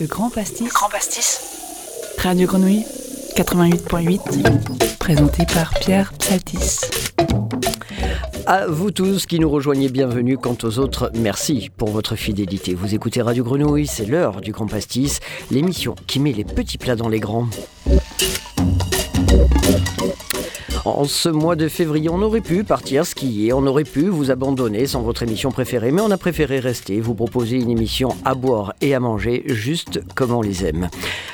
Le Grand Pastis. Grand Pastis. Radio Grenouille 88.8. Présenté par Pierre Psaltis. À vous tous qui nous rejoignez, bienvenue. Quant aux autres, merci pour votre fidélité. Vous écoutez Radio Grenouille, c'est l'heure du Grand Pastis, l'émission qui met les petits plats dans les grands. En ce mois de février, on aurait pu partir skier, on aurait pu vous abandonner sans votre émission préférée, mais on a préféré rester, vous proposer une émission à boire et à manger, juste comme on les aime.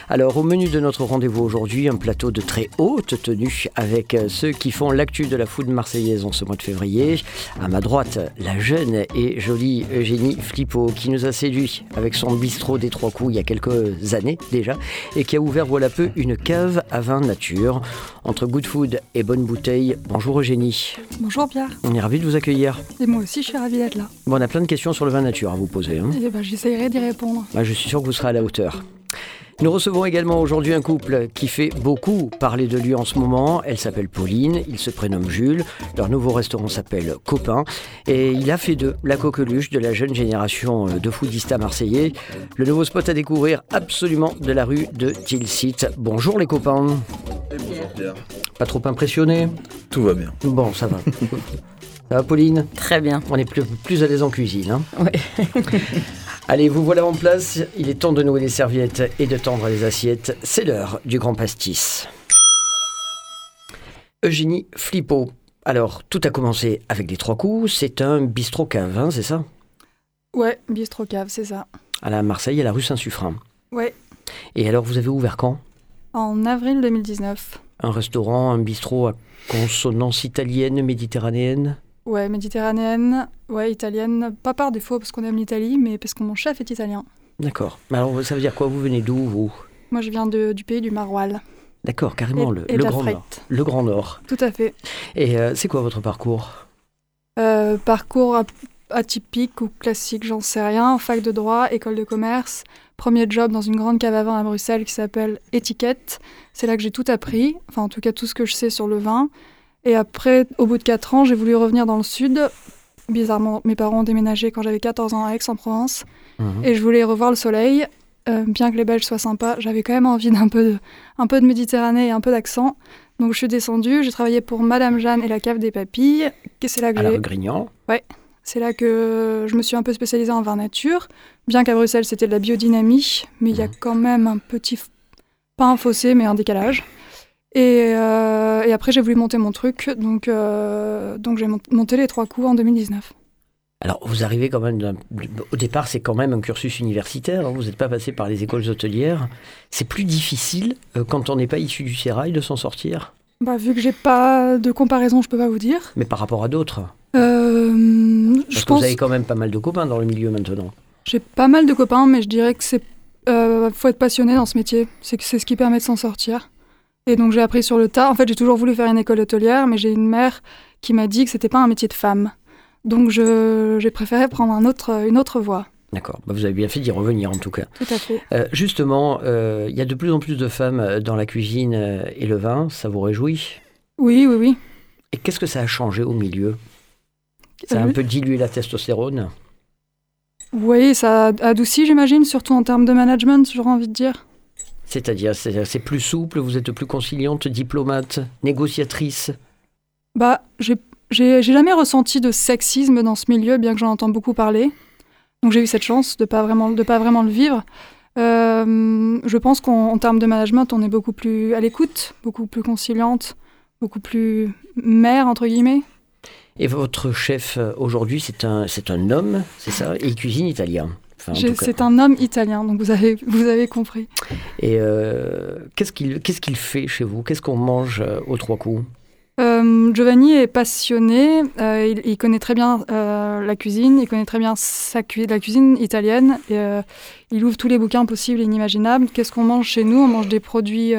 Alors, au menu de notre rendez-vous aujourd'hui, un plateau de très haute tenue avec euh, ceux qui font l'actu de la food marseillaise en ce mois de février. À ma droite, la jeune et jolie Eugénie Flippo qui nous a séduit avec son bistrot des Trois Coups il y a quelques années déjà et qui a ouvert voilà peu une cave à vin nature. Entre good food et bonne bouteille, bonjour Eugénie. Bonjour Pierre. On est ravis de vous accueillir. Et moi aussi, je suis ravie d'être là. Bon, on a plein de questions sur le vin nature à vous poser. Hein. Et ben, j'essayerai d'y répondre. Bah, je suis sûr que vous serez à la hauteur. Nous recevons également aujourd'hui un couple qui fait beaucoup parler de lui en ce moment. Elle s'appelle Pauline, il se prénomme Jules. Leur nouveau restaurant s'appelle Copain. Et il a fait d'eux la coqueluche de la jeune génération de foodistas marseillais. Le nouveau spot à découvrir absolument de la rue de Tilsit. Bonjour les copains. bonjour Pierre. Pas trop impressionné? Tout va bien. Bon, ça va. ça va Pauline Très bien. On est plus, plus à l'aise en cuisine. Hein Oui. Allez, vous voilà en place. Il est temps de nouer les serviettes et de tendre les assiettes. C'est l'heure du grand pastis. Eugénie Flippo. Alors, tout a commencé avec les trois coups. C'est un bistrot cave, hein, c'est ça? Ouais, bistrot cave, c'est ça. À la Marseille, à la rue Saint-Suffren. Ouais, Et alors, vous avez ouvert quand? En avril 2019. Un restaurant, un bistrot à consonance italienne, méditerranéenne? Ouais, méditerranéenne, ouais, italienne. Pas par défaut parce qu'on aime l'Italie, mais parce que mon chef est italien. D'accord. Mais Alors, ça veut dire quoi? Vous venez d'où, vous? Moi, je viens de- du pays du Maroilles. D'accord, carrément, Et- le, et Grand frite. Nord. Le Grand Nord. Tout à fait. Et euh, c'est quoi votre parcours? Euh, parcours atypique ou classique, j'en sais rien. Fac de droit, école de commerce. Premier job dans une grande cave à vin à Bruxelles qui s'appelle Étiquette. C'est là que j'ai tout appris, enfin en tout cas tout ce que je sais sur le vin. Et après, au bout de 4 ans, j'ai voulu revenir dans le sud. Bizarrement, mes parents ont déménagé quand j'avais 14 ans à Aix-en-Provence. Mhm. Et je voulais revoir le soleil. Euh, bien que les Belges soient sympas, j'avais quand même envie d'un peu de, un peu de Méditerranée et un peu d'accent. Donc je suis descendue, j'ai travaillé pour Madame Jeanne et la cave des papilles. C'est là que Grignan c'est là que je me suis un peu spécialisée en vin nature. Bien qu'à Bruxelles, c'était de la biodynamie, mais il y a Mhm. quand même un petit, pas un fossé, mais un décalage. Et, euh, et après, j'ai voulu monter mon truc, donc, euh, donc j'ai mont- monté les trois coups en 2019. Alors, vous arrivez quand même. Au départ, c'est quand même un cursus universitaire. hein, Vous n'êtes pas passé par les écoles hôtelières. C'est plus difficile euh, quand on n'est pas issu du sérail de s'en sortir, Bah, vu que j'ai pas de comparaison, je peux pas vous dire. mais par rapport à d'autres? Euh, Parce je que pense vous avez quand même pas mal de copains dans le milieu maintenant. j'ai pas mal de copains, mais je dirais que c'est euh, faut être passionné dans ce métier. C'est ce qui permet de s'en sortir. Et donc j'ai appris sur le tas. En fait, j'ai toujours voulu faire une école hôtelière, mais j'ai une mère qui m'a dit que c'était pas un métier de femme. Donc j'ai préféré prendre un autre, une autre voie. D'accord. Bah, vous avez bien fait d'y revenir en tout cas. Tout à fait. Euh, justement, euh, il y a de plus en plus de femmes euh, dans la cuisine et le vin. Ça vous réjouit? Oui, oui, oui. Et qu'est-ce que ça a changé au milieu? Ça a un peu dilué la testostérone? Oui, ça adoucit, j'imagine, surtout en termes de management, j'aurais envie de dire. C'est-à-dire, c'est c'est plus souple, vous êtes plus conciliante, diplomate, négociatrice Bah, j'ai jamais ressenti de sexisme dans ce milieu, bien que j'en entends beaucoup parler. Donc j'ai eu cette chance de pas vraiment de pas vraiment le vivre. Euh, je pense qu'en en termes de management, on est beaucoup plus à l'écoute, beaucoup plus conciliante, beaucoup plus mère entre guillemets. Et votre chef euh, aujourd'hui, c'est un, c'est un homme, c'est ça il cuisine italien. Enfin. C'est un homme italien, donc vous avez vous avez compris. Et euh, qu'est-ce qu'il qu'est-ce qu'il fait chez vous? Qu'est-ce qu'on mange euh, aux trois coups? Euh, Giovanni est passionné, euh, il, il connaît très bien euh, la cuisine, il connaît très bien sa cu- la cuisine italienne, et, il ouvre tous les bouquins possibles et inimaginables. Qu'est-ce qu'on mange chez nous? On mange des produits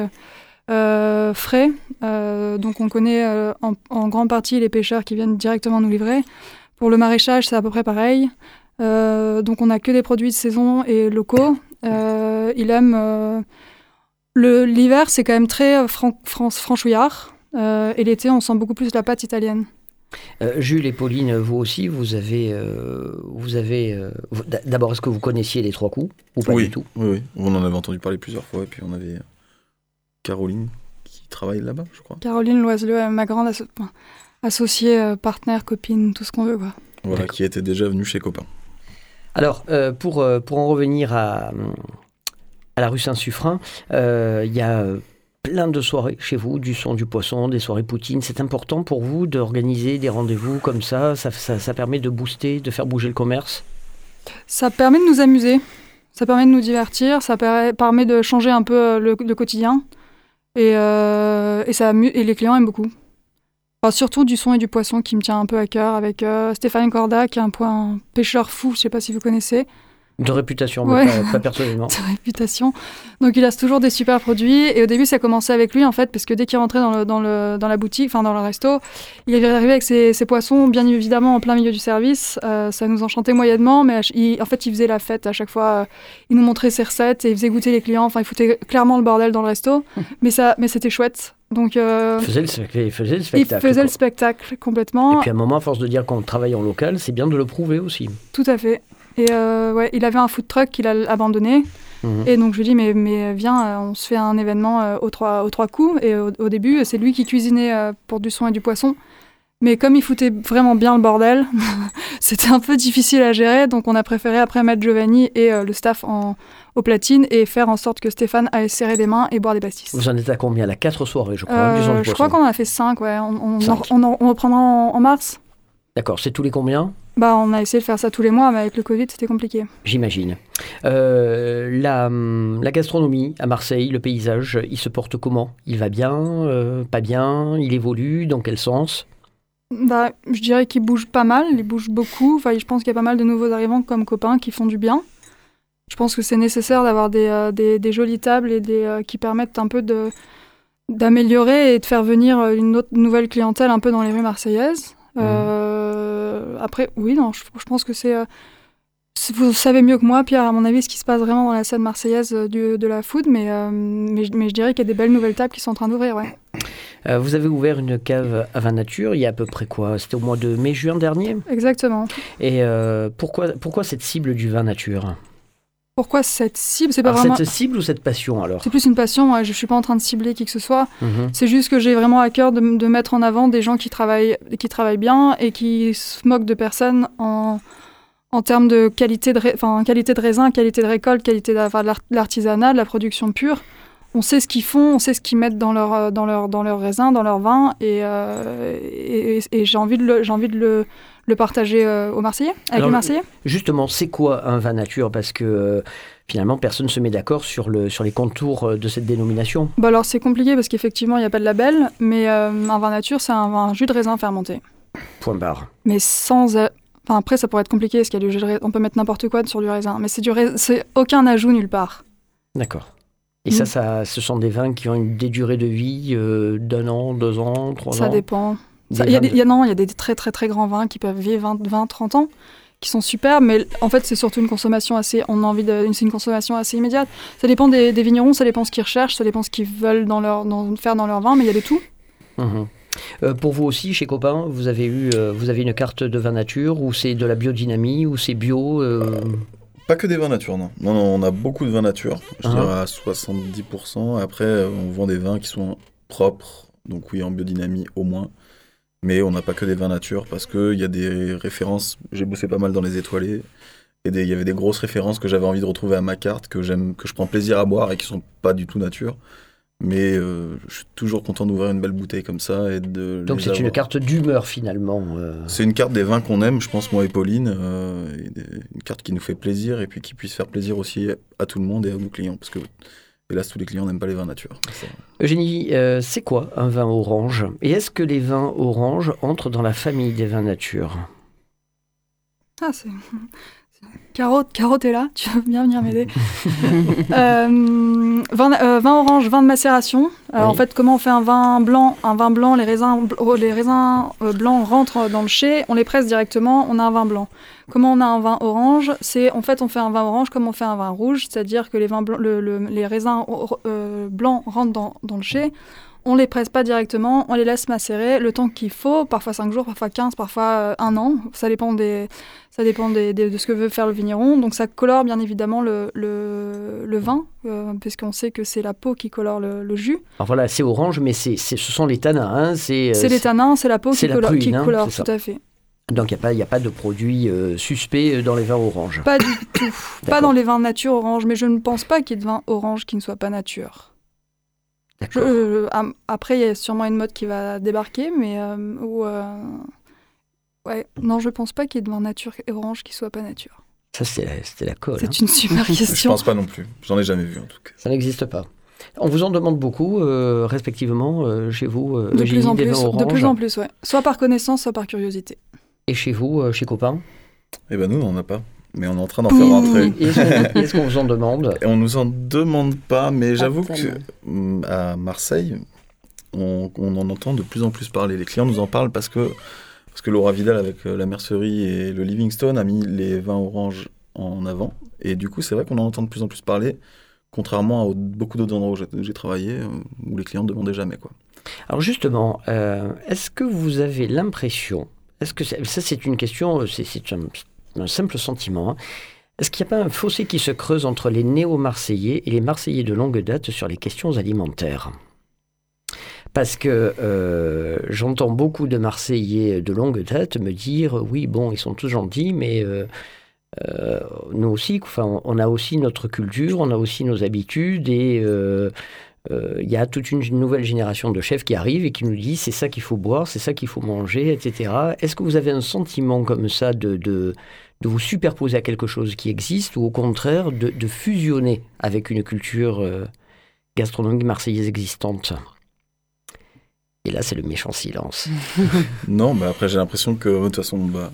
frais, donc on connaît en, en grande partie les pêcheurs qui viennent directement nous livrer. Pour le maraîchage, c'est à peu près pareil. Euh, donc on n'a que des produits de saison et locaux. Euh, il aime... euh, L'hiver, c'est quand même très fran- fran- franchouillard. Euh, et l'été, on sent beaucoup plus la pâte italienne. Euh, Jules et Pauline, vous aussi, vous avez, euh, vous avez. euh, D'abord, est-ce que vous connaissiez les trois coups ou pas oui, du tout? oui, oui. On en avait entendu parler plusieurs fois. Et puis on avait Caroline qui travaille là-bas, je crois. Caroline Loiseleux, ma grande asso- associée, euh, partenaire, copine, tout ce qu'on veut. Quoi. Voilà, qui était déjà venue chez Copain. Alors, euh, pour, euh, pour en revenir à, à la rue Saint-Suffren, euh, il y a plein de soirées chez vous, du son, du poisson, des soirées poutine. C'est important pour vous d'organiser des rendez-vous comme ça? Ça, permet de booster, de faire bouger le commerce? Ça permet de nous amuser, ça permet de nous divertir, ça per- permet de changer un peu le, quotidien. Et, ça et les clients aiment beaucoup. Enfin, surtout du son et du poisson qui me tient un peu à cœur avec euh, Stéphane Corda, qui est un, point, un pêcheur fou, je sais pas si vous connaissez. De réputation, mais Ouais. pas, pas personnellement. de réputation. Donc il a toujours des super produits. Et au début, ça a commencé avec lui, en fait, parce que dès qu'il rentrait dans, le, dans, le, dans la boutique, enfin dans le resto, il arrivé avec ses, ses poissons, bien évidemment, en plein milieu du service. Euh, ça nous enchantait moyennement, mais il- en fait, il faisait la fête à chaque fois. il nous montrait ses recettes et il faisait goûter les clients. Enfin, il foutait clairement le bordel dans le resto. mais ça, mais c'était chouette. Donc euh, Il faisait le, spec- il faisait le il spectacle. faisait le quoi. spectacle complètement. Et puis à un moment, à force de dire qu'on travaille en local, c'est bien de le prouver aussi. Tout à fait. Et euh, ouais, il avait un food truck qu'il a abandonné. Mhm. Et donc je lui dis mais, mais viens, euh, on se fait un événement aux, trois, aux trois coups. Et au, au début, c'est lui qui cuisinait pour du son et du poisson. Mais comme il foutait vraiment bien le bordel, c'était un peu difficile à gérer. Donc on a préféré après mettre Giovanni et euh, le staff en, au platine et faire en sorte que Stéphane aille serrer des mains et boire des pastis. Vous en êtes à combien La quatre soirées, je crois, Euh, je crois qu'on en a fait 5, ouais. On, on, Cinq. on, en- on reprendra en, en mars. D'accord, c'est tous les combien? Bah, on a essayé de faire ça tous les mois, mais avec le Covid, c'était compliqué. J'imagine. Euh, la, hum, la gastronomie à Marseille, le paysage, il se porte comment? Il va bien euh, Pas bien? Il évolue? Dans quel sens? Bah, je dirais qu'il bouge pas mal, il bouge beaucoup. Enfin, je pense qu'il y a pas mal de nouveaux arrivants comme copains qui font du bien. Je pense que c'est nécessaire d'avoir des, euh, des, des jolies tables et des, euh, qui permettent un peu de d'améliorer et de faire venir euh, une autre nouvelle clientèle un peu dans les rues marseillaises. Euh, après, oui, non, je, je pense que c'est- vous savez mieux que moi, Pierre, à mon avis, ce qui se passe vraiment dans la scène marseillaise euh, du- de la food, mais, euh, mais, je- mais je dirais qu'il y a des belles nouvelles tables qui sont en train d'ouvrir, ouais. Euh, Vous avez ouvert une cave à vin nature il y a à peu près quoi? C'était au mois de mai-juin dernier? Exactement. Et euh, pourquoi, pourquoi cette cible du vin nature? Pourquoi cette cible? C'est pas Alors, vraiment. Cette cible ou cette passion alors? C'est plus une passion, moi, je suis pas en train de cibler qui que ce soit. Mhm. C'est juste que j'ai vraiment à cœur de, de mettre en avant des gens qui travaillent, qui travaillent bien et qui se moquent de personne en, en termes de qualité de, enfin, qualité de raisin, qualité de récolte, qualité de, enfin, l'artisanat, de la production pure. On sait ce qu'ils font, on sait ce qu'ils mettent dans leur, euh, dans leur, dans leur raisin, dans leur vin, et, euh, et, j'ai envie de le, j'ai envie de le, le partager euh, aux Marseillais, avec Alors, les Marseillais. Justement, c'est quoi un vin nature? Parce que euh, finalement, personne ne se met d'accord sur, le, sur les contours de cette dénomination. Bah alors c'est compliqué parce qu'effectivement il n'y a pas de label, mais euh, un vin nature c'est un, vin- un jus de raisin fermenté. Point barre. Mais sans. Enfin après ça pourrait être compliqué parce qu'il y a du jus de raisin, on peut mettre n'importe quoi sur du raisin, mais c'est du rais- c'est aucun ajout nulle part. D'accord. Et ça, Mm. ça, ce sont des vins qui ont une, des durées de vie euh, d'un an, deux ans, trois ça ans dépend. Ça- Il y, des- il y a, non, il y a des très très très grands vins qui peuvent vivre 20, 20 30 ans, qui sont super, mais en fait c'est surtout une consommation assez, on a envie de, c'est une consommation assez immédiate. Ça dépend des, des vignerons, ça dépend ce qu'ils recherchent, ça dépend ce qu'ils veulent dans leur, dans- faire dans leur vin, mais il y a de tout. Mhm. Euh, pour vous aussi, chez Copain, vous avez eu, euh, vous avez une carte de vin nature ou c'est de la biodynamie ou c'est bio euh, Pas que des vins nature, non. Non, non, on a beaucoup de vins nature. Je Ah. dirais à 70%. Après, on vend des vins qui sont propres. Donc oui, en biodynamie au moins. Mais on n'a pas que des vins nature parce qu'il y a des références. J'ai bossé pas mal dans les étoilés. Et il y avait des grosses références que j'avais envie de retrouver à ma carte, que j'aime, que je prends plaisir à boire et qui sont pas du tout nature. Mais euh, je suis toujours content d'ouvrir une belle bouteille comme ça et de. Donc c'est une carte d'humeur finalement. euh. C'est une carte des vins qu'on aime, je pense, moi et Pauline. euh, et des- une carte qui nous fait plaisir et puis qui puisse faire plaisir aussi à tout le monde et à nos clients. Parce que, hélas, tous les clients n'aiment pas les vins nature. Eugénie, euh, c'est quoi un vin orange? Et est-ce que les vins oranges entrent dans la famille des vins nature? Ah, c'est. Caro, Caro, t'es là Tu veux bien venir m'aider Euh, vin, euh, vin orange, vin de macération. Oui. En fait, comment on fait un vin blanc Un vin blanc, les raisins, oh, les raisins euh, blancs rentrent dans le chai, on les presse directement, on a un vin blanc. Comment on a un vin orange C'est en fait, on fait un vin orange comme on fait un vin rouge, c'est-à-dire que les, vins blancs- le- le- les raisins or- euh, blancs rentrent dans, dans le chai. On les presse pas directement, on les laisse macérer le temps qu'il faut, parfois 5 jours, parfois 15, parfois euh, un an. Ça dépend, des, ça dépend des- des- de ce que veut faire le vigneron. Donc ça colore bien évidemment le, le, le vin, euh, puisqu'on sait que c'est la peau qui colore le, le jus. Alors voilà, c'est orange, mais c'est, c'est- ce sont les tanins. hein, c'est, euh, c'est les tanins, c'est la peau c'est qui la colore, qui hein, colore, c'est ça. tout à fait. Donc il n'y a, a pas de produits euh, suspects dans les vins oranges. Pas du tout. Pas dans les vins nature orange, mais je ne pense pas qu'il y ait de vin orange qui ne soit pas nature. Je- euh, après, il y a sûrement une mode qui va débarquer, mais euh, où, euh, ouais, non, je pense pas qu'il y ait de vin nature et orange qui soit pas nature. Ça, c'était la, c'était la colle. hein. C'est une super Je question. pense pas non plus. J'en ai jamais vu en tout cas. Ça n'existe pas. On vous en demande beaucoup, euh, respectivement, euh, chez vous, euh, De plus en des plus, vins de plus en plus, ouais. Soit par connaissance, soit par curiosité. et chez vous, euh, chez Copain? Eh ben nous, on n'en a pas. Mais on est en train d'en faire rentrer. Est-ce qu'on vous en demande? Et on nous en demande pas, mais j'avoue que hum, à Marseille, on, on en entend de plus en plus parler. Les clients nous en parlent parce que, parce que Laura Vidal, avec euh, la mercerie et le Livingstone, a mis les vins oranges en avant. Et du coup, c'est vrai qu'on en entend de plus en plus parler, contrairement à beaucoup d'autres endroits où j'ai- travaillé, euh, où les clients ne demandaient jamais. Quoi. Alors justement, euh, est-ce que vous avez l'impression, est-ce que ça c'est une question, c'est c'est un, un simple sentiment, hein. est-ce qu'il n'y a pas un fossé qui se creuse entre les néo-marseillais et les marseillais de longue date sur les questions alimentaires? Parce que euh, j'entends beaucoup de Marseillais de longue date me dire oui bon ils sont tous gentils mais euh, euh, nous aussi enfin on- a aussi notre culture on a aussi nos habitudes et il y a toute une nouvelle génération de chefs qui arrive et qui nous dit c'est ça qu'il faut boire, c'est ça qu'il faut manger, etc. Est-ce que vous avez un sentiment comme ça de, de vous superposer à quelque chose qui existe ou au contraire de, de fusionner avec une culture euh, gastronomique marseillaise existante Et là, c'est le méchant silence. Non, mais après, j'ai l'impression que, de toute façon, bah,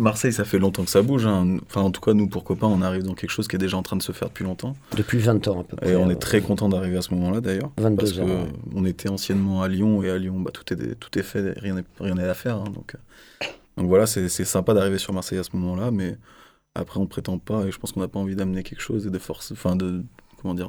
Marseille, ça fait longtemps que ça bouge. hein. Enfin, en tout cas, nous, pour copains, on arrive dans quelque chose qui est déjà en train de se faire depuis longtemps. Depuis 20 ans à peu près. Et on euh, est très content d'arriver à ce moment-là d'ailleurs. 22 parce que ans, ouais. on était anciennement à Lyon et à Lyon, bah, tout, est, tout est fait, rien n'est rien n'est à faire. hein, donc, euh, donc voilà, c'est sympa d'arriver sur Marseille à ce moment-là, mais après on prétend pas et je pense qu'on n'a pas envie d'amener quelque chose et de force, enfin de comment dire,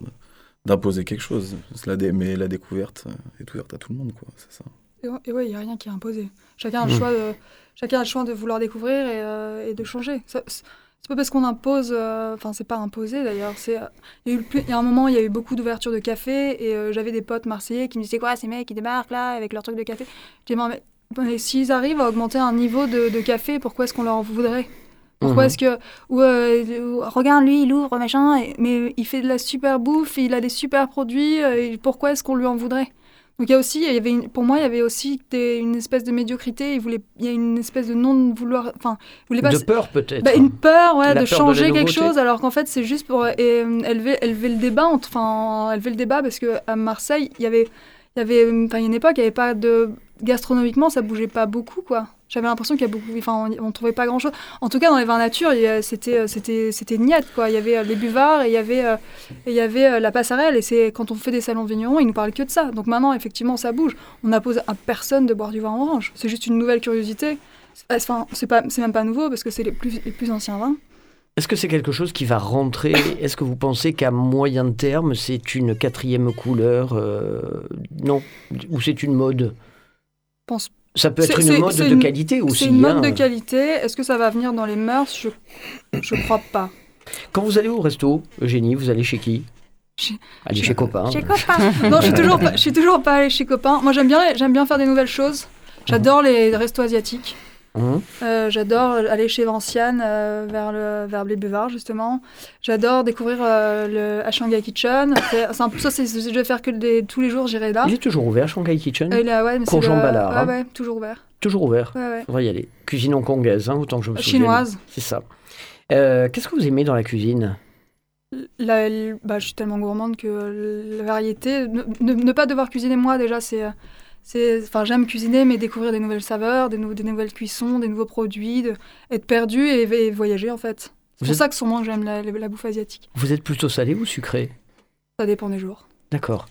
d'imposer quelque chose. C'est La mais la découverte euh, est ouverte à tout le monde, quoi. C'est ça. Et ouais- il n'y a rien qui est imposé. Chacun a le Mm. choix de, chacun a le choix de vouloir découvrir et, euh, et de changer. Ça- C'est pas parce qu'on impose, euh, enfin c'est pas imposé d'ailleurs. C'est, euh, il y y a un moment, il y a eu beaucoup d'ouverture de café et euh, j'avais des potes marseillais qui me disaient quoi ces mecs qui débarquent là avec leur truc de café. Je dis mais, mais s'ils arrivent à augmenter un niveau de, de café, pourquoi est-ce qu'on leur en voudrait? Pourquoi Mhm. est-ce que ou, euh, ou, regarde lui il ouvre machin et- mais il fait de la super bouffe il a des super produits euh, et pourquoi est-ce qu'on lui en voudrait? Donc il y a aussi il y avait une- pour moi il y avait aussi des- une espèce de médiocrité il voulait il y a une espèce de non vouloir enfin voulait pas De peur peut-être. bah, une peur ouais, de peur de la changer quelque chose alors qu'en fait c'est juste pour euh, élever, élever le débat enfin élever le débat parce que à Marseille il y avait il y avait enfin il y a une époque il y avait pas de gastronomiquement ça bougeait pas beaucoup quoi. J'avais l'impression qu'il y a beaucoup enfin on, on trouvait pas grand chose en tout cas dans les vins nature a- c'était euh, c'était c'était niette quoi. Il y avait euh, les buvards et il y avait euh, et il y avait euh, la passerelle. Et c'est quand on fait des salons de vignerons ils nous parlent que de ça. Donc maintenant effectivement ça bouge. On n'impose à personne de boire du vin orange. C'est juste une nouvelle curiosité. Enfin, c'est pas, c'est même pas nouveau parce que c'est les plus, les plus anciens vins. Est-ce que c'est quelque chose qui va rentrer? Est-ce que vous pensez qu'à moyen terme, c'est une quatrième couleur euh, Non? Ou c'est une mode? Pense- Ça peut être une mode de une- qualité aussi. C'est une mode hein. de qualité. Est-ce que ça va venir dans les mœurs? Je, je crois pas. Quand vous allez au resto, Eugénie, vous allez chez qui? Chez- Allez chez copain. Chez copain. non, je suis toujours pas, je suis toujours pas allée chez copain. Moi, j'aime bien, j'aime bien faire des nouvelles choses. J'adore les restos asiatiques. Hum. Euh, j'adore aller chez Vinciane euh, vers le vers les Buvards justement. J'adore découvrir euh, le à Shanghai Kitchen. C'est, un peu- ça, c'est, je vais faire que des, tous les jours, j'irai là. Il est toujours ouvert, Shanghai Kitchen Euh, il a- ouais, mais c'est Courgeon le- Ballard, Ouais, hein. ouais, toujours ouvert. Toujours ouvert. Ouais, ouais. On va y aller. Cuisine hongkongaise, hein, autant que je me souvienne. Chinoise. C'est ça. Qu'est-ce que vous aimez dans la cuisine? La- bah, je suis tellement gourmande que la variété, ne, ne- ne pas devoir cuisiner moi déjà, c'est, enfin j'aime cuisiner, mais découvrir des nouvelles saveurs, des, nou- des nouvelles cuissons, des nouveaux produits, de, être perdu et, et voyager en fait. C'est pour êtes- ça que sûrement j'aime la, la bouffe asiatique. Vous êtes plutôt salé ou sucré? Ça dépend des jours. D'accord.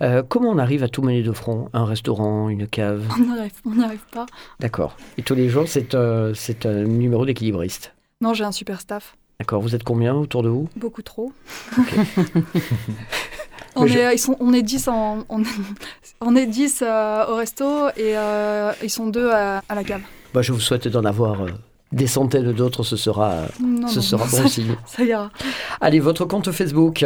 Euh, comment on arrive à tout mener de front? Un restaurant, une cave? On n'y arrive, arrive pas. D'accord. Et tous les jours, c'est euh, c'est un numéro d'équilibriste? Non, j'ai un super staff, D'accord. Vous êtes combien autour de vous? Beaucoup trop. On Mais je- est, ils sont, on est 10, en, on, on est 10 euh, au resto et euh, ils sont deux à, à la cave. Bah, je vous souhaite d'en avoir euh, des centaines d'autres, ce sera, euh, Non, ce non, sera non, bon ça, signe. ça ira. Allez, votre compte Facebook.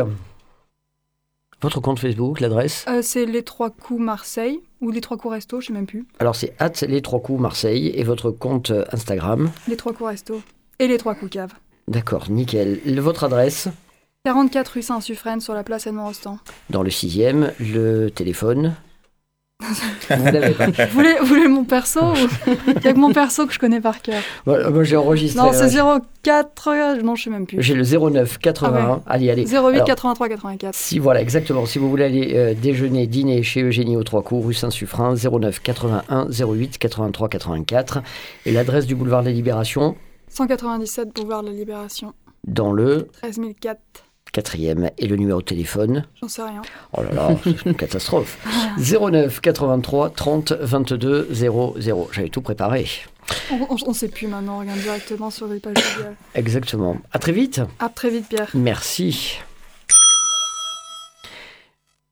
Votre compte Facebook, l'adresse Euh, c'est les trois coups Marseille ou les trois coups resto, je sais même plus. Alors c'est at les trois coups Marseille et votre compte euh, Instagram. Les trois coups resto et les trois coups cave. D'accord, nickel. Le- votre adresse 44 rue Saint-Suffren sur la place Edmond Rostand. dans le sixième, le téléphone. Vous l'avez pas. Vous voulez, vous voulez mon perso ou- Il n'y a que mon perso que je connais par cœur. Moi j'ai enregistré. Non, c'est euh, 04. euh, Non, je sais même plus. J'ai le 09 81. Allez, allez. 08 Alors, 83 84. Si voilà, exactement. Si vous voulez aller euh, déjeuner, dîner chez Eugénie aux Trois Cours, rue Saint-Suffren, 09 81 08 83 84. Et l'adresse du boulevard de la Libération, 197 boulevard de la Libération. dans le? 13 004. Quatrième. Et le numéro de téléphone, J'en sais rien. oh là là, c'est une catastrophe. 09 83 30 22 00. J'avais tout préparé. On, on sait plus maintenant, on regarde directement sur les pages Google. Exactement. À très vite. À très vite, Pierre. Merci.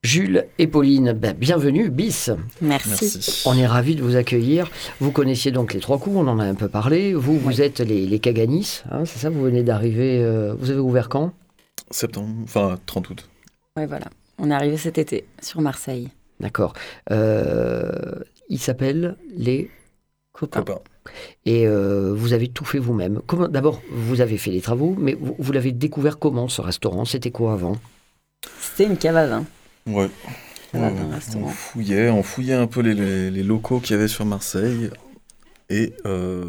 Jules et Pauline, ben, bienvenue, bis. Merci. Merci. On est ravis de vous accueillir. Vous connaissiez donc les trois coups, on en a un peu parlé. Vous, vous êtes les, les Kaganis, hein, c'est ça Vous venez d'arriver. euh, vous avez ouvert quand? Septembre, enfin 30 août. Ouais, voilà. On est arrivé cet été sur Marseille. D'accord. Euh, ils s'appellent les. Copain. Copain. Et euh, vous avez tout fait vous-même. Comment D'abord, vous avez fait les travaux, mais vous, vous l'avez découvert comment ce restaurant? C'était quoi avant? C'était une cave à vin. Ouais. On restaurant. fouillait, on fouillait un peu les, les- les locaux qu'il y avait sur Marseille. Et, euh,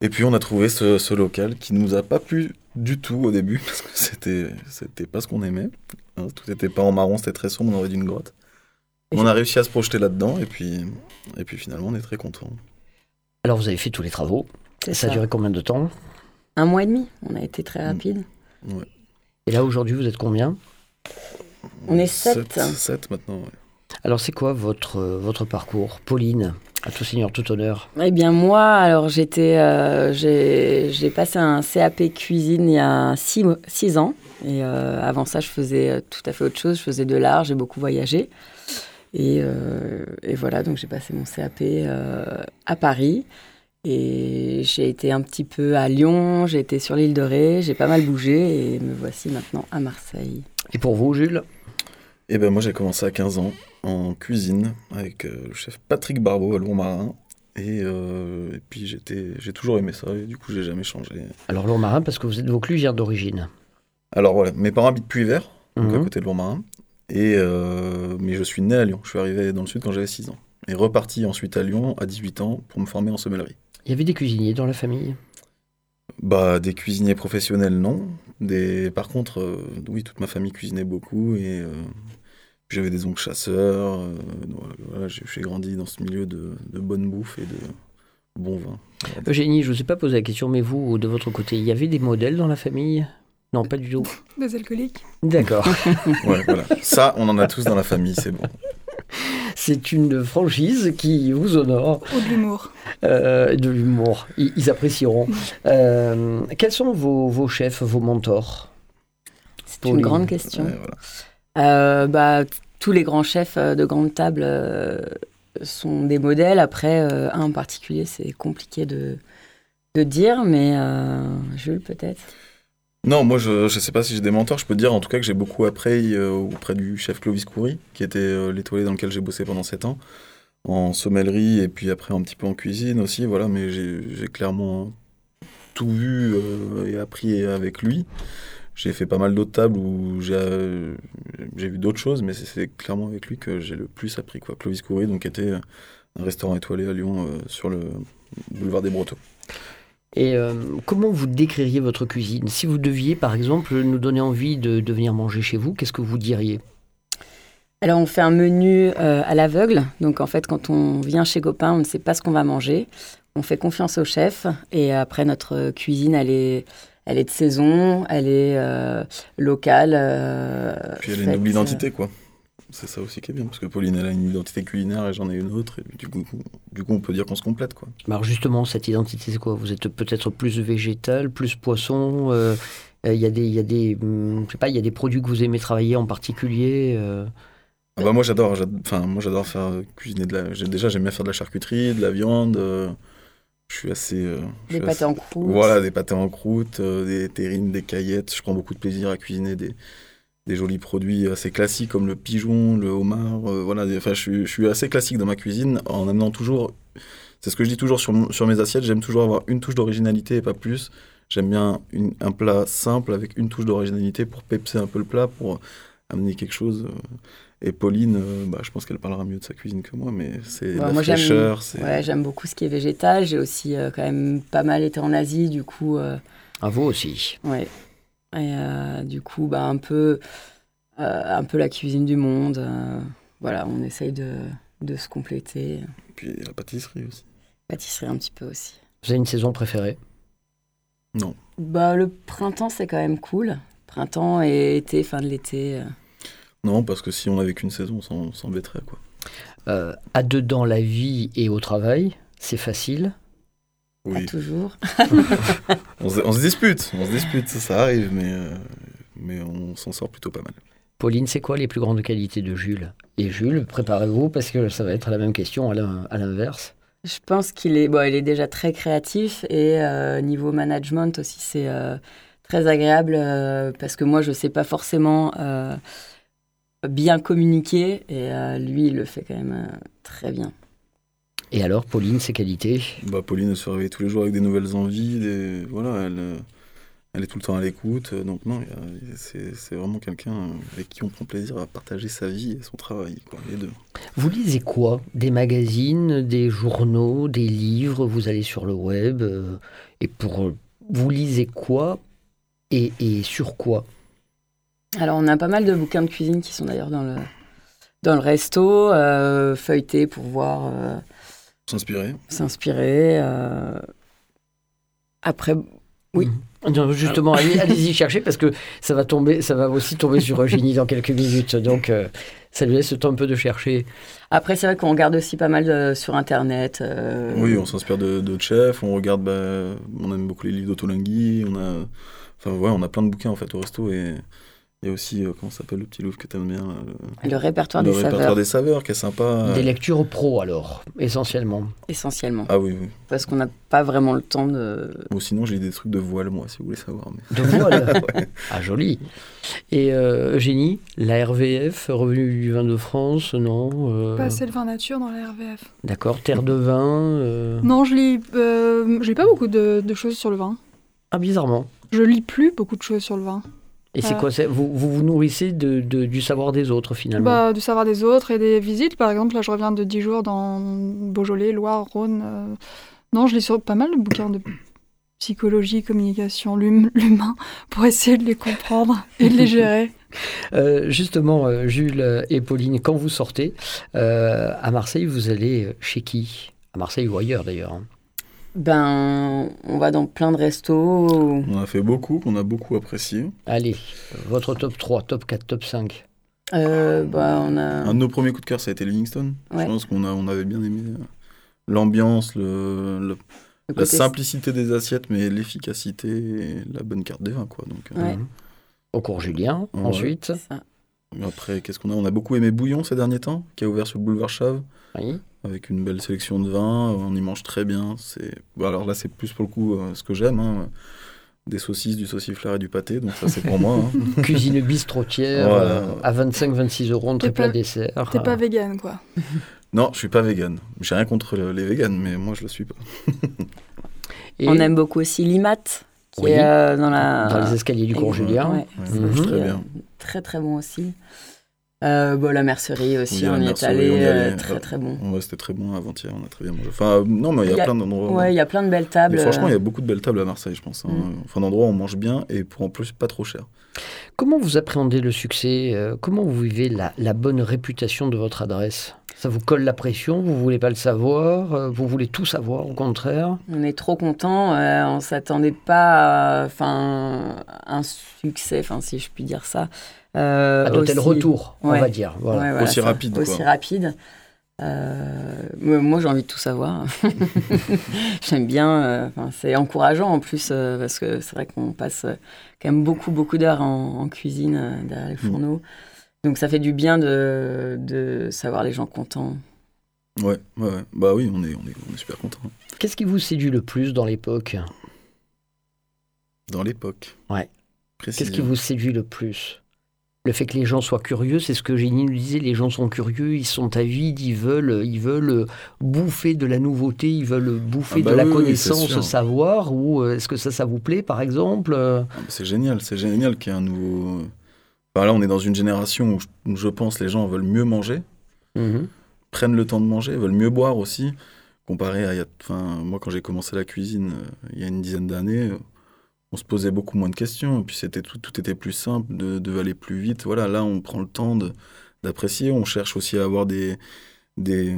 et puis on a trouvé ce, ce local qui nous a pas plu du tout au début, parce que c'était, c'était pas ce qu'on aimait. hein. tout était pas en marron, c'était très sombre, on aurait d'une grotte. On a réussi à se projeter là-dedans, et puis, et puis finalement on est très content. Alors, vous avez fait tous les travaux. Ça ça. a duré combien de temps? Un mois et demi. On a été très rapide. Et là, aujourd'hui, vous êtes combien? On est sept. 7 maintenant, ouais. Alors, c'est quoi votre, votre parcours? Pauline, à tout seigneur, tout honneur. Eh bien, moi, alors j'étais, euh, j'ai, passé un CAP cuisine il y a six, mo- six ans. Et euh, avant ça, je faisais euh, tout à fait autre chose. Je faisais de l'art, j'ai beaucoup voyagé. Et, euh, et voilà, donc j'ai passé mon CAP à Paris. Et j'ai été un petit peu à Lyon, j'ai été sur l'île de Ré, j'ai pas mal bougé et me voici maintenant à Marseille. Et pour vous, Jules? Et ben moi j'ai commencé à 15 ans en cuisine avec euh, le chef Patrick Barbeau à Lourmarin. Et, euh, et puis j'étais, j'ai toujours aimé ça et du coup j'ai jamais changé. Alors, Lourmarin, parce que vous êtes vauclusien d'origine. Alors voilà, mes parents habitent Puy-Vert, donc à Mhm. côté de Lourmarin. Et euh, mais je suis né à Lyon. Je suis arrivé dans le sud quand j'avais 6 ans. Et reparti ensuite à Lyon à 18 ans pour me former en sommellerie. Il y avait des cuisiniers dans la famille? Bah des cuisiniers professionnels non. Des par contre euh, oui toute ma famille cuisinait beaucoup et euh, j'avais des oncles chasseurs. euh, voilà, j'ai j'ai grandi dans ce milieu de, de bonne bouffe et de bon vin. Eugénie, je ne vous ai pas posé la question, mais vous, de votre côté, il y avait des modèles dans la famille? Non, pas du tout. Des alcooliques. D'accord. Ouais voilà. Ça on en a tous dans la famille c'est bon. C'est une franchise qui vous honore, Ou de l'humour. euh, de l'humour. Ils, ils apprécieront. Euh, quels sont vos, vos chefs, vos mentors? C'est Pauline. une grande question. Ouais, voilà. Euh, bah, tous les grands chefs euh, de grande table euh, sont des modèles. Après, un en particulier, c'est compliqué de, de dire, mais Jules, peut-être? Non, moi je ne sais pas si j'ai des mentors, je peux dire en tout cas que j'ai beaucoup appris auprès du chef Clovis Coury, qui était euh, l'étoilé dans lequel j'ai bossé pendant 7 ans, en sommellerie et puis après un petit peu en cuisine aussi, voilà, mais j'ai clairement tout vu et appris avec lui. J'ai fait pas mal d'autres tables où j'ai euh, vu d'autres choses, mais c'est- clairement avec lui que j'ai le plus appris. Quoi. Clovis Coury, donc, était un restaurant étoilé à Lyon euh, sur le boulevard des Brotteaux. Et euh, comment vous décririez votre cuisine? Si vous deviez, par exemple, nous donner envie de, de venir manger chez vous, qu'est-ce que vous diriez? Alors, on fait un menu euh, à l'aveugle. Donc, en fait, quand on vient chez Copain, on ne sait pas ce qu'on va manger. On fait confiance au chef. Et après, notre cuisine, elle est, elle est de saison, elle est euh, locale. euh, Puis elle a une double euh, identité, quoi. C'est ça aussi qui est bien, parce que Pauline, elle a une identité culinaire et j'en ai une autre, et du coup, du coup on peut dire qu'on se complète, quoi. Alors justement, cette identité, c'est quoi? Vous êtes peut-être plus végétal, plus poisson euh, Euh, Il y a des, il y a des, hum, je sais pas, il y a des produits que vous aimez travailler en particulier. euh, Ah bah moi j'adore, j'ad- enfin moi j'adore faire cuisiner de la. Déjà j'aime bien faire de la charcuterie, de la viande. Je suis assez. euh, je Des suis pâtés assez- en croûte. Voilà, des pâtés en croûte, euh, des terrines, des caillettes. Je prends beaucoup de plaisir à cuisiner des, des jolis produits assez classiques comme le pigeon, le homard. euh, voilà, des- enfin je suis, je suis assez classique dans ma cuisine en amenant toujours. C'est ce que je dis toujours sur, mon- sur mes assiettes. J'aime toujours avoir une touche d'originalité et pas plus. J'aime bien une- un plat simple avec une touche d'originalité pour pepser un peu le plat, pour amener quelque chose. euh. Et Pauline, euh, bah, je pense qu'elle parlera mieux de sa cuisine que moi, mais c'est Ouais, la moi, j'aime- fraîcheur. c'est- Ouais, j'aime beaucoup ce qui est végétal. J'ai aussi euh, quand même pas mal été en Asie, du coup, euh, À vous aussi. ouais. Et euh, du coup, bah, un peu, euh, un peu la cuisine du monde. euh, voilà, on essaye de, de se compléter. Puis la pâtisserie aussi. Pâtisserie un petit peu aussi. Vous avez une saison préférée? Non. Bah, le printemps, c'est quand même cool. Printemps et été, fin de l'été. euh, Non, parce que si on avait qu'une saison, on s'embêterait. quoi. euh, À deux dans la vie et au travail, c'est facile. Pas Oui. toujours. On se, on se dispute, on se dispute, ça, ça arrive, mais, euh, mais on s'en sort plutôt pas mal. Pauline, c'est quoi les plus grandes qualités de Jules? Et Jules, préparez-vous parce que ça va être la même question à l'in- à l'inverse. Je pense qu'il est, bon, il est déjà très créatif et euh, niveau management aussi, c'est euh, très agréable euh, parce que moi, je ne sais pas forcément euh, bien communiquer et euh, lui, il le fait quand même euh, très bien. Et alors, Pauline, ses qualités? Bah, Pauline, se réveille tous les jours avec des nouvelles envies, des, voilà, elle, elle est tout le temps à l'écoute. Donc non, c'est c'est vraiment quelqu'un avec qui on prend plaisir à partager sa vie et son travail, quoi, les deux. Vous lisez quoi? Des magazines, des journaux, des livres? Vous allez sur le web euh, Et pour vous lisez quoi et, et sur quoi Alors, on a pas mal de bouquins de cuisine qui sont d'ailleurs dans le, dans le resto, euh, feuilletés pour voir, euh, S'inspirer. s'inspirer. euh. Après, Oui. Mhm. Non, justement, allez- allez-y chercher parce que ça va tomber, ça va aussi tomber sur Eugénie dans quelques minutes. Donc, euh, ça lui laisse le temps un peu de chercher. après c'est vrai qu'on regarde aussi pas mal sur Internet. euh, Oui, on s'inspire de d'autres chefs, on regarde, bah, on aime beaucoup les livres d'Otolenghi, on a, enfin ouais, on a plein de bouquins en fait au resto et il y a aussi, euh, comment ça s'appelle le petit livre que t'aimes bien, là, le, Le répertoire le des répertoire saveurs, des saveurs qui est sympa. Des lectures pro alors, essentiellement. essentiellement. Ah oui, oui. Parce qu'on n'a pas vraiment le temps de... Bon, sinon j'ai des trucs de voile moi, si vous voulez savoir. Mais... De voile. Ah, joli. Et euh, Eugénie, la RVF, Revenu du vin de France, non euh, Pas assez le vin nature dans la RVF. D'accord, Terre de vin. euh, Non, je lis, euh, je lis pas beaucoup de, de choses sur le vin. Ah, bizarrement. Je lis plus beaucoup de choses sur le vin. Et c'est Ah. quoi vous, vous vous nourrissez de, de- du savoir des autres finalement? Bah, du savoir des autres et des visites. Par exemple, là, je reviens de 10 jours dans Beaujolais, Loire, Rhône. euh. Non, je lis sur pas mal de bouquins de psychologie, communication, l'hum- l'humain, pour essayer de les comprendre et de les gérer. Euh, Justement, euh, Jules et Pauline, quand vous sortez euh, à Marseille, vous allez chez qui? À Marseille ou ailleurs d'ailleurs. hein. Ben, on va dans plein de restos. On a fait beaucoup, qu'on a beaucoup apprécié. Allez, votre top 3, top 4, top 5. Euh, bah, on a... Un de nos premiers coups de cœur, ça a été Livingstone. Ouais. Je pense qu'on a, on avait bien aimé l'ambiance, le, le- le la simplicité des assiettes, mais l'efficacité et la bonne carte des vins. Quoi. Donc, euh, Ouais. Mhm. Au cours Julien, Ouais. ensuite. Après, qu'est-ce qu'on a? On a beaucoup aimé Bouillon ces derniers temps, qui a ouvert sur le boulevard Chave, Oui. avec une belle sélection de vins. On y mange très bien. C'est... bon, alors là, c'est plus pour le coup euh, ce que j'aime. hein. Des saucisses, du sauciflard et du pâté. Donc ça, c'est pour moi. hein. Cuisine bistrotière Voilà. euh, à 25-26 euros, très plat pas- dessert. T'es pas vegan, quoi. Non, je suis pas vegan. J'ai rien contre le- les véganes, mais moi, je le suis pas. Et On aime beaucoup aussi l'IMAT, qui Oui. est euh, dans la... dans les escaliers du cours. Julien. Ouais, Mhm. aussi, Très euh, bien. Très très bon aussi. Euh, bon, la mercerie aussi, on y est mercerie, allé, on y est euh, allé. très très bon. Ouais, c'était très bon avant-hier, on a très bien mangé. Enfin, euh, non, mais il y a, Il y a- plein d'endroits. Ouais, il y a plein de belles tables. Mais franchement, il y euh, a beaucoup de belles tables à Marseille, je pense. hein. Mm. Enfin, d'endroits où on mange bien et pour en plus pas trop cher. Comment vous appréhendez le succès euh, Comment vous vivez la, la bonne réputation de votre adresse? Ça vous colle la pression Vous voulez pas le savoir euh, Vous voulez tout savoir au contraire? On est trop content. euh, on s'attendait pas, à, enfin, un succès, enfin si je puis dire ça. Euh, À de tels aussi- retours, on ouais. va dire. Voilà. Ouais, voilà, Aussi ça, rapide, quoi. Aussi rapide. Euh, moi, j'ai envie de tout savoir. J'aime bien. euh, enfin, c'est encourageant en plus euh, parce que c'est vrai qu'on passe euh, quand même beaucoup, beaucoup d'heures en, en cuisine euh, derrière les fourneaux. Donc ça fait du bien de, de savoir les gens contents. Ouais, ouais, ouais. Bah oui, on est, on est, on est super content. Qu'est-ce qui vous séduit le plus dans l'époque? Dans l'époque? Ouais. Qu'est-ce qui vous séduit le plus? Le fait que les gens soient curieux, c'est ce que Génie nous disait, les gens sont curieux, ils sont avides, ils veulent, ils veulent bouffer de la nouveauté, ils veulent bouffer Ah bah de la oui, oui, connaissance, savoir, ou euh, est-ce que ça, ça vous plaît par exemple Euh, Ah, bah, C'est génial, c'est génial qu'il y ait un nouveau. Enfin, là, on est dans une génération où je, où je pense les gens veulent mieux manger, mhm. prennent le temps de manger, veulent mieux boire aussi. Comparé à. Enfin, moi, quand j'ai commencé la cuisine euh, il y a une dizaine d'années, euh, on se posait beaucoup moins de questions. Puis, c'était tout, tout était plus simple, de, de aller plus vite. Voilà, là, on prend le temps d'apprécier. On cherche aussi à avoir des. Des,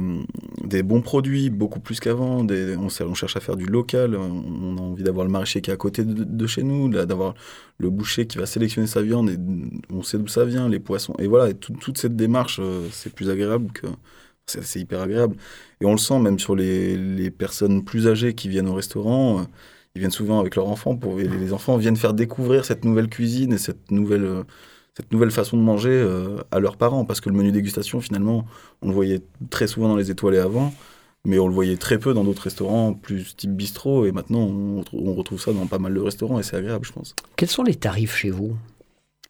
des bons produits, beaucoup plus qu'avant. On, on cherche à faire du local. On, a envie d'avoir le maraîcher qui est à côté de, de chez nous, d'avoir le boucher qui va sélectionner sa viande et on sait d'où ça vient, les poissons. Et voilà, toute cette démarche, euh, c'est plus agréable que. C'est hyper agréable. Et on le sent même sur les, les personnes plus âgées qui viennent au restaurant. Ils viennent souvent avec leurs enfants. Pour, et les enfants viennent faire découvrir cette nouvelle cuisine et cette nouvelle, euh, cette nouvelle façon de manger euh, à leurs parents. Parce que le menu dégustation, finalement, on le voyait très souvent dans les étoilés avant. Mais on le voyait très peu dans d'autres restaurants, plus type bistrot. Et maintenant, on, retrouve- on retrouve ça dans pas mal de restaurants et c'est agréable, je pense. Quels sont les tarifs chez vous?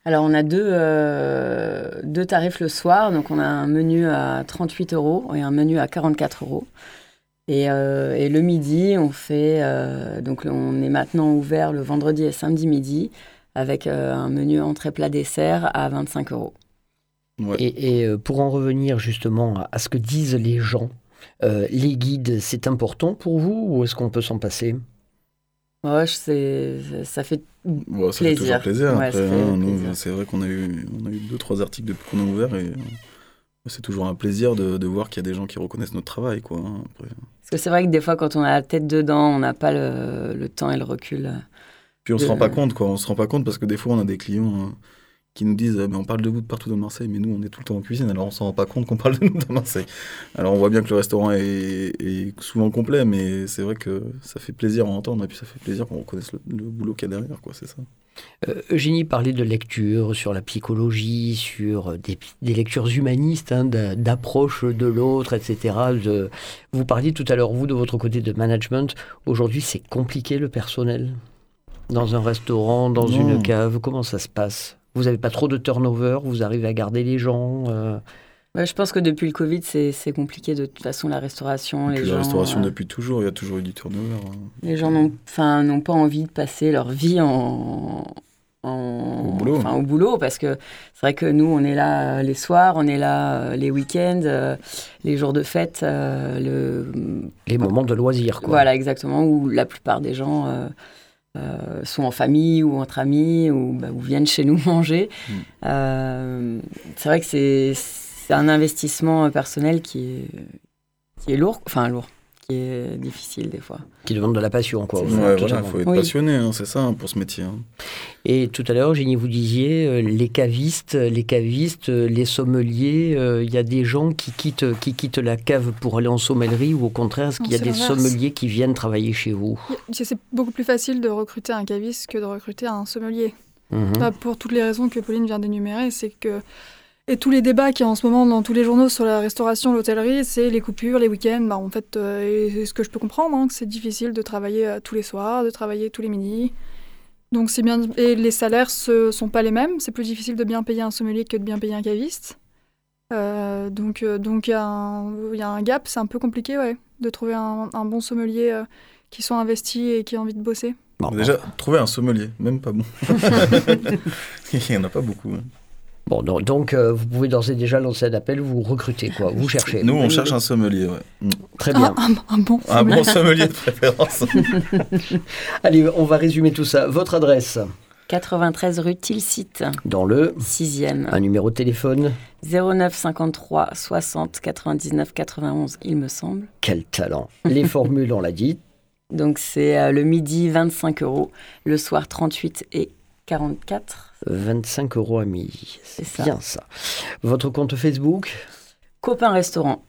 Alors, on a deux, euh, deux tarifs le soir. Donc, on a un menu à 38 euros et un menu à 44 euros. Et, euh, et le midi, on fait. euh, donc, on est maintenant ouvert le vendredi et samedi midi avec euh, un menu entrée plat dessert à 25 euros. Ouais. Et, et, pour en revenir justement à, ce que disent les gens, euh, les guides, c'est important pour vous ou est-ce qu'on peut s'en passer? Ouais, sais, ça fait. Bon, ça fait Plaisir. toujours plaisir. Ouais, Après, ça fait hein, nous, plaisir. c'est vrai qu'on a eu, on a eu deux, trois articles depuis qu'on a ouvert et c'est toujours un plaisir de, de voir qu'il y a des gens qui reconnaissent notre travail. Quoi, hein, après. Parce que c'est vrai que des fois, quand on a la tête dedans, on n'a pas le, le temps et le recul. Puis on se Euh. rend pas compte, quoi. On se rend pas compte parce que des fois, on a des clients hein, qui nous disent, euh, mais on parle de vous de partout dans Marseille, mais nous, on est tout le temps en cuisine, alors on s'en rend pas compte qu'on parle de nous dans Marseille. Alors on voit bien que le restaurant est, est souvent complet, mais c'est vrai que ça fait plaisir à entendre et puis ça fait plaisir qu'on reconnaisse le, le boulot qu'il y a derrière, quoi. C'est ça. Euh, Eugénie parlait de lecture sur la psychologie, sur des, des lectures humanistes, hein, d'a- d'approche de l'autre, etc. De- Vous parliez tout à l'heure, vous, de votre côté de management. Aujourd'hui, c'est compliqué le personnel? Dans un restaurant, dans Non. une cave, comment ça se passe? Vous n'avez pas trop de turnover Vous arrivez à garder les gens euh, Ouais, je pense que depuis le Covid, c'est compliqué de toute façon la restauration. Les gens, la restauration euh, depuis toujours, il y a toujours eu du turnover. hein. les gens n'ont pas envie de passer leur vie en, en- Au boulot. enfin, au boulot parce que c'est vrai que nous, on est là euh, les soirs, on est là euh, les week-ends, euh, les jours de fête, euh, le, Les moments de loisirs, quoi. Voilà, exactement, où la plupart des gens euh, sont en famille ou entre amis ou, bah, ou viennent chez nous manger. Mm. Euh, c'est vrai que c'est c'est un investissement personnel qui est, qui est lourd, enfin lourd, qui est difficile des fois. Qui demande de la passion, quoi. Ouais, voilà, il faut être Oui. passionné, hein, c'est ça, hein, pour ce métier. hein. Et tout à l'heure, Génie, vous disiez, euh, les cavistes, les cavistes, euh, les sommeliers, euh, il y a des gens qui quittent, qui quittent la cave pour aller en sommellerie ou au contraire, est-ce qu'il y a des sommeliers qui viennent travailler chez vous? C'est beaucoup plus facile de recruter un caviste que de recruter un sommelier. Mhm. Bah, pour toutes les raisons que Pauline vient d'énumérer, c'est que. Et tous les débats qu'il y a en ce moment dans tous les journaux sur la restauration, l'hôtellerie, c'est les coupures, les week-ends. Bah, en fait, euh, ce que je peux comprendre, hein, que c'est difficile de travailler euh, tous les soirs, de travailler tous les midis. Donc c'est bien. Et les salaires ne sont pas les mêmes. C'est plus difficile de bien payer un sommelier que de bien payer un caviste. Euh, donc euh, donc il y, a un- il y a un gap, c'est un peu compliqué, ouais, de trouver un, un bon sommelier euh, qui soit investi et qui a envie de bosser. Déjà, trouver un sommelier, même pas bon. il n'y en a pas beaucoup. hein. Bon, donc, donc, euh, vous pouvez d'ores et déjà lancer un appel, vous recrutez, quoi, vous cherchez. Nous, on cherche un sommelier, ouais. Mm. Très bien. Un, un- un bon Un sommelier. bon sommelier de préférence. Allez, on va résumer tout ça. Votre adresse 93 rue Tilsit, dans le 6e, un numéro de téléphone. 09 53 60 99 91, il me semble. Quel talent. Les formules, on l'a dit. Donc c'est euh, le midi 25 euros, le soir 38 et 44. 25 euros à midi. C'est bien ça. Votre compte Facebook? Copain restaurant.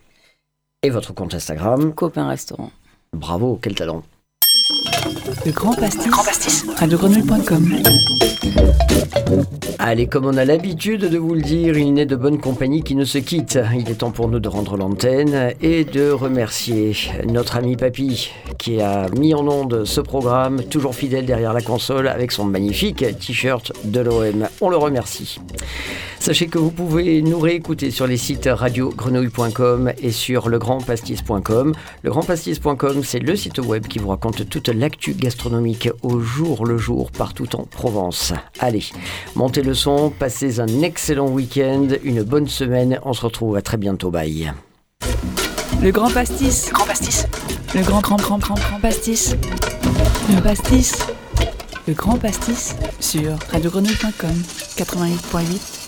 Et votre compte Instagram? Copain Restaurant. Bravo, quel talent. Le Grand Pastis. Grand Pastis. Radiogrenouille.com. Allez, comme on a l'habitude de vous le dire, il n'est de bonne compagnie qui ne se quitte. Il est temps pour nous de rendre l'antenne et de remercier notre ami Papy qui a mis en onde ce programme, toujours fidèle derrière la console avec son magnifique t-shirt de l'OM. On le remercie. Sachez que vous pouvez nous réécouter sur les sites radiogrenouille.com et sur legrandpastis.com. Legrandpastis.com, c'est le site web qui vous raconte toute l'actu gastronomique au jour le jour partout en Provence. Allez, montez le son, passez un excellent week-end, une bonne semaine. On se retrouve à très bientôt. Bye. Le Grand Pastis. Le Grand Pastis. Le Grand Grand Grand Grand Grand Pastis. Le Pastis. Le Grand Pastis sur radiogrenouille.com 88.8